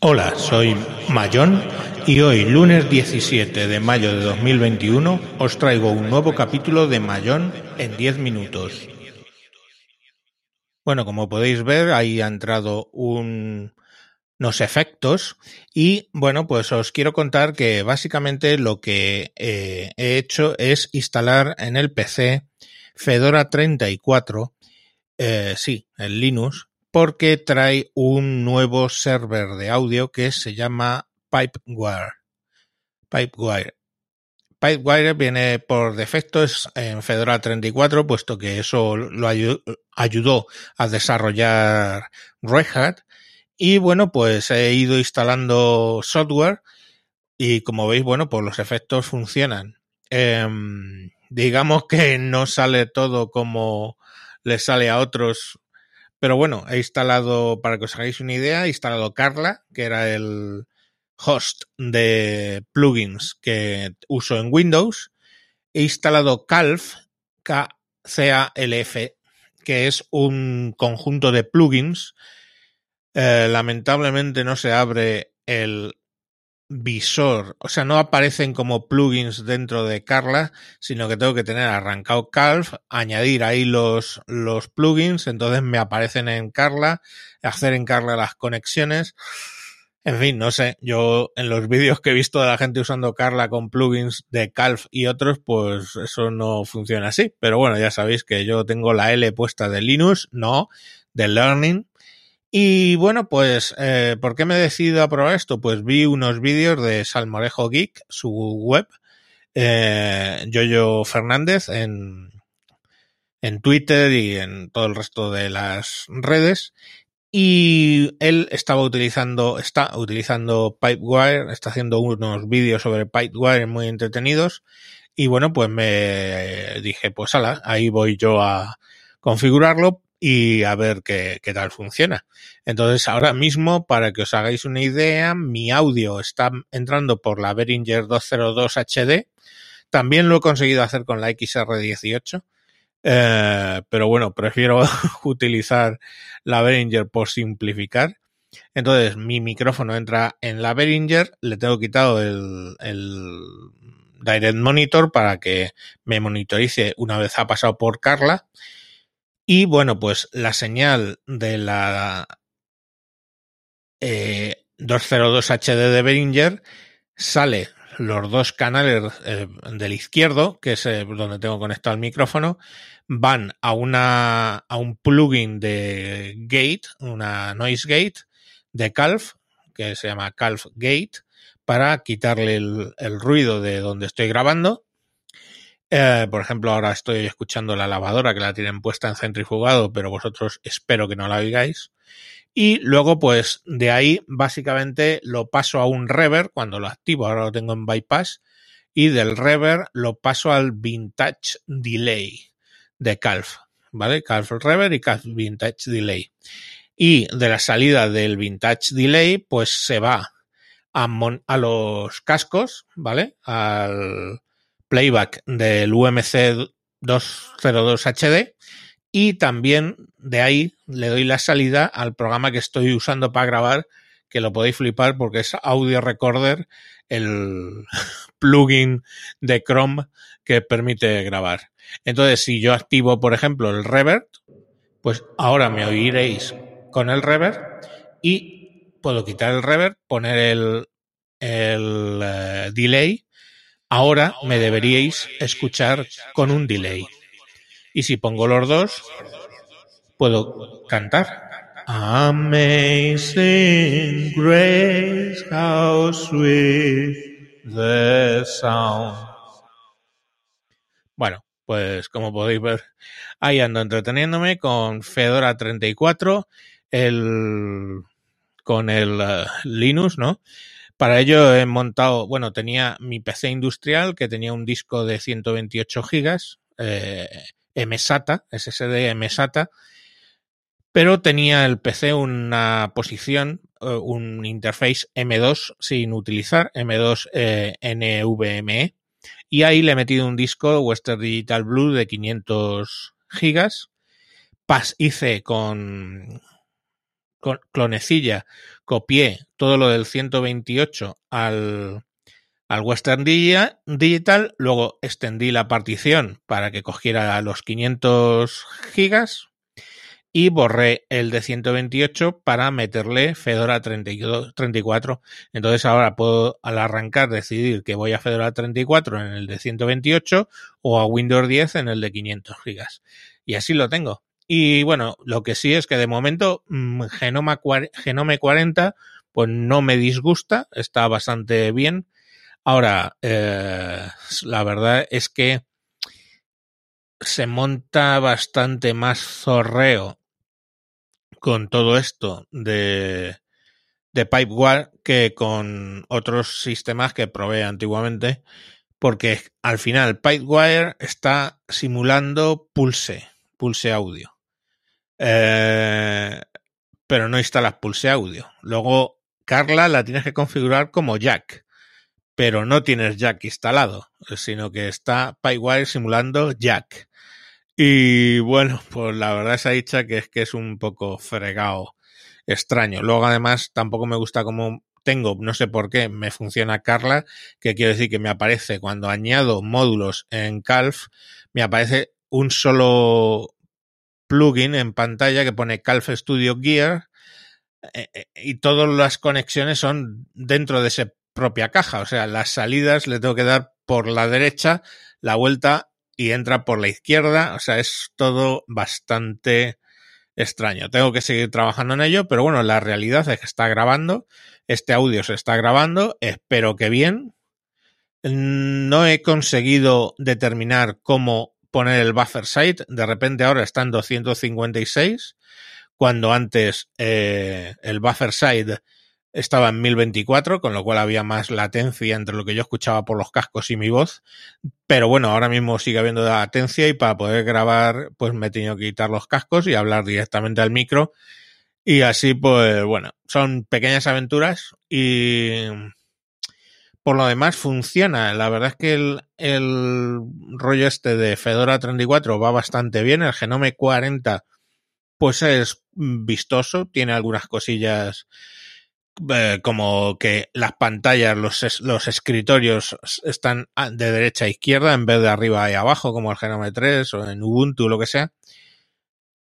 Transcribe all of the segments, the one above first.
Hola, soy Mayón y hoy, lunes 17 de mayo de 2021, os traigo un nuevo capítulo de Mayón en 10 minutos. Bueno, como podéis ver, ahí ha entrado unos efectos y bueno, pues os quiero contar que básicamente lo que eh, he hecho es instalar en el PC Fedora 34, eh, sí, el Linux, porque trae un nuevo server de audio que se llama Pipewire. Pipewire. Pipewire viene por defecto en Fedora 34, puesto que eso lo ayudó a desarrollar Red Hat. Y bueno, pues he ido instalando software y como veis, bueno, pues los efectos funcionan. Em, digamos que no sale todo como le sale a otros pero bueno, he instalado, para que os hagáis una idea, he instalado Carla, que era el host de plugins que uso en Windows. He instalado Calf, K-C-A-L-F, que es un conjunto de plugins. Eh, lamentablemente no se abre el visor, o sea, no aparecen como plugins dentro de Carla, sino que tengo que tener arrancado Calf, añadir ahí los, los plugins, entonces me aparecen en Carla, hacer en Carla las conexiones. En fin, no sé, yo en los vídeos que he visto de la gente usando Carla con plugins de Calf y otros, pues eso no funciona así. Pero bueno, ya sabéis que yo tengo la L puesta de Linux, no de Learning, y bueno, pues, eh, ¿por qué me he decidido a probar esto? Pues vi unos vídeos de Salmorejo Geek, su web, eh, Fernández en, en Twitter y en todo el resto de las redes. Y él estaba utilizando, está utilizando Pipewire, está haciendo unos vídeos sobre Pipewire muy entretenidos. Y bueno, pues me dije, pues ala, ahí voy yo a configurarlo y a ver qué, tal funciona. Entonces, ahora mismo, para que os hagáis una idea, mi audio está entrando por la Behringer 202 HD. También lo he conseguido hacer con la XR18. Eh, pero bueno, prefiero utilizar la Behringer por simplificar. Entonces, mi micrófono entra en la Behringer, le tengo quitado el, el Direct Monitor para que me monitorice una vez ha pasado por Carla. Y bueno, pues la señal de la eh, 202 HD de Behringer sale los dos canales eh, del izquierdo, que es eh, donde tengo conectado el micrófono, van a una a un plugin de gate, una noise gate de Calf, que se llama Calf Gate, para quitarle el, el ruido de donde estoy grabando eh, por ejemplo, ahora estoy escuchando la lavadora que la tienen puesta en centrifugado, pero vosotros espero que no la oigáis. Y luego, pues de ahí, básicamente lo paso a un reverb cuando lo activo. Ahora lo tengo en bypass. Y del reverb lo paso al vintage delay de Calf. ¿Vale? Calf reverb y Calf vintage delay. Y de la salida del vintage delay, pues se va a, a los cascos, ¿vale? Al, playback del UMC 202 HD y también de ahí le doy la salida al programa que estoy usando para grabar que lo podéis flipar porque es Audio Recorder, el plugin de Chrome que permite grabar. Entonces, si yo activo, por ejemplo, el reverb, pues ahora me oiréis con el reverb y puedo quitar el reverb, poner el, uh, delay Ahora me deberíais escuchar con un delay. Y si pongo los dos, puedo cantar. Amazing grace, how sweet the sound. Bueno, pues como podéis ver, ahí ando entreteniéndome con Fedora 34, el, con el uh, Linux, ¿no? Para ello he montado, bueno, tenía mi PC industrial que tenía un disco de 128 gigas, eh, MSATA, SSD MSATA, pero tenía el PC una posición, eh, un interface M2 sin utilizar, M2 eh, NVMe, y ahí le he metido un disco Western Digital Blue de 500 gigas. Pas hice con clonecilla, copié todo lo del 128 al, al Western Digital, luego extendí la partición para que cogiera los 500 gigas y borré el de 128 para meterle Fedora 32, 34. Entonces ahora puedo al arrancar decidir que voy a Fedora 34 en el de 128 o a Windows 10 en el de 500 gigas. Y así lo tengo. Y bueno, lo que sí es que de momento mm, Genoma, Genome 40 pues no me disgusta, está bastante bien. Ahora, eh, la verdad es que se monta bastante más zorreo con todo esto de, de Pipewire que con otros sistemas que probé antiguamente, porque al final Pipewire está simulando Pulse, Pulse Audio. Eh, pero no instalas Pulse Audio. Luego, Carla la tienes que configurar como Jack, pero no tienes Jack instalado, sino que está Pipewire simulando Jack. Y bueno, pues la verdad ha dicha que es que es un poco fregado, extraño. Luego además tampoco me gusta cómo tengo, no sé por qué, me funciona Carla, que quiere decir que me aparece cuando añado módulos en Calf, me aparece un solo plugin en pantalla que pone Calf Studio Gear eh, eh, y todas las conexiones son dentro de esa propia caja. O sea, las salidas le tengo que dar por la derecha, la vuelta y entra por la izquierda. O sea, es todo bastante extraño. Tengo que seguir trabajando en ello, pero bueno, la realidad es que está grabando. Este audio se está grabando. Espero que bien. No he conseguido determinar cómo poner el buffer site. De repente ahora está en 256, cuando antes eh, el buffer site estaba en 1024, con lo cual había más latencia entre lo que yo escuchaba por los cascos y mi voz. Pero bueno, ahora mismo sigue habiendo latencia y para poder grabar, pues me he tenido que quitar los cascos y hablar directamente al micro. Y así, pues bueno, son pequeñas aventuras y por lo demás funciona. La verdad es que el, el rollo este de Fedora 34 va bastante bien. El Genome 40 pues es vistoso, tiene algunas cosillas eh, como que las pantallas, los, los escritorios están de derecha a izquierda en vez de arriba y abajo, como el Genome 3 o en Ubuntu, lo que sea.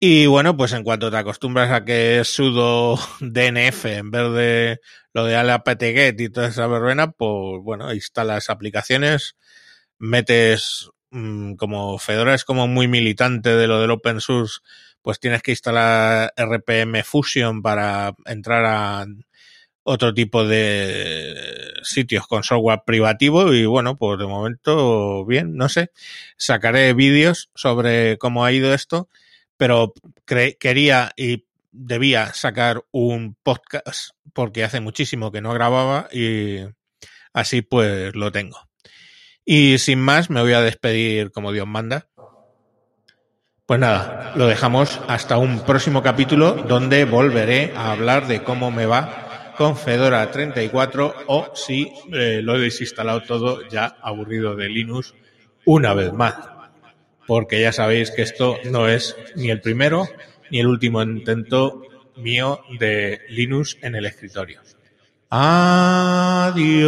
Y bueno, pues en cuanto te acostumbras a que es sudo DNF en vez de lo de apt-get y toda esa verbena, pues bueno, instalas aplicaciones, metes mmm, como Fedora es como muy militante de lo del open source, pues tienes que instalar RPM Fusion para entrar a otro tipo de sitios con software privativo y bueno, pues de momento bien, no sé, sacaré vídeos sobre cómo ha ido esto, pero quería y debía sacar un podcast porque hace muchísimo que no grababa y así pues lo tengo. Y sin más, me voy a despedir como Dios manda. Pues nada, lo dejamos hasta un próximo capítulo donde volveré a hablar de cómo me va con Fedora 34 o si eh, lo he desinstalado todo ya aburrido de Linux una vez más. Porque ya sabéis que esto no es ni el primero ni el último intento mío de Linux en el escritorio. Adiós.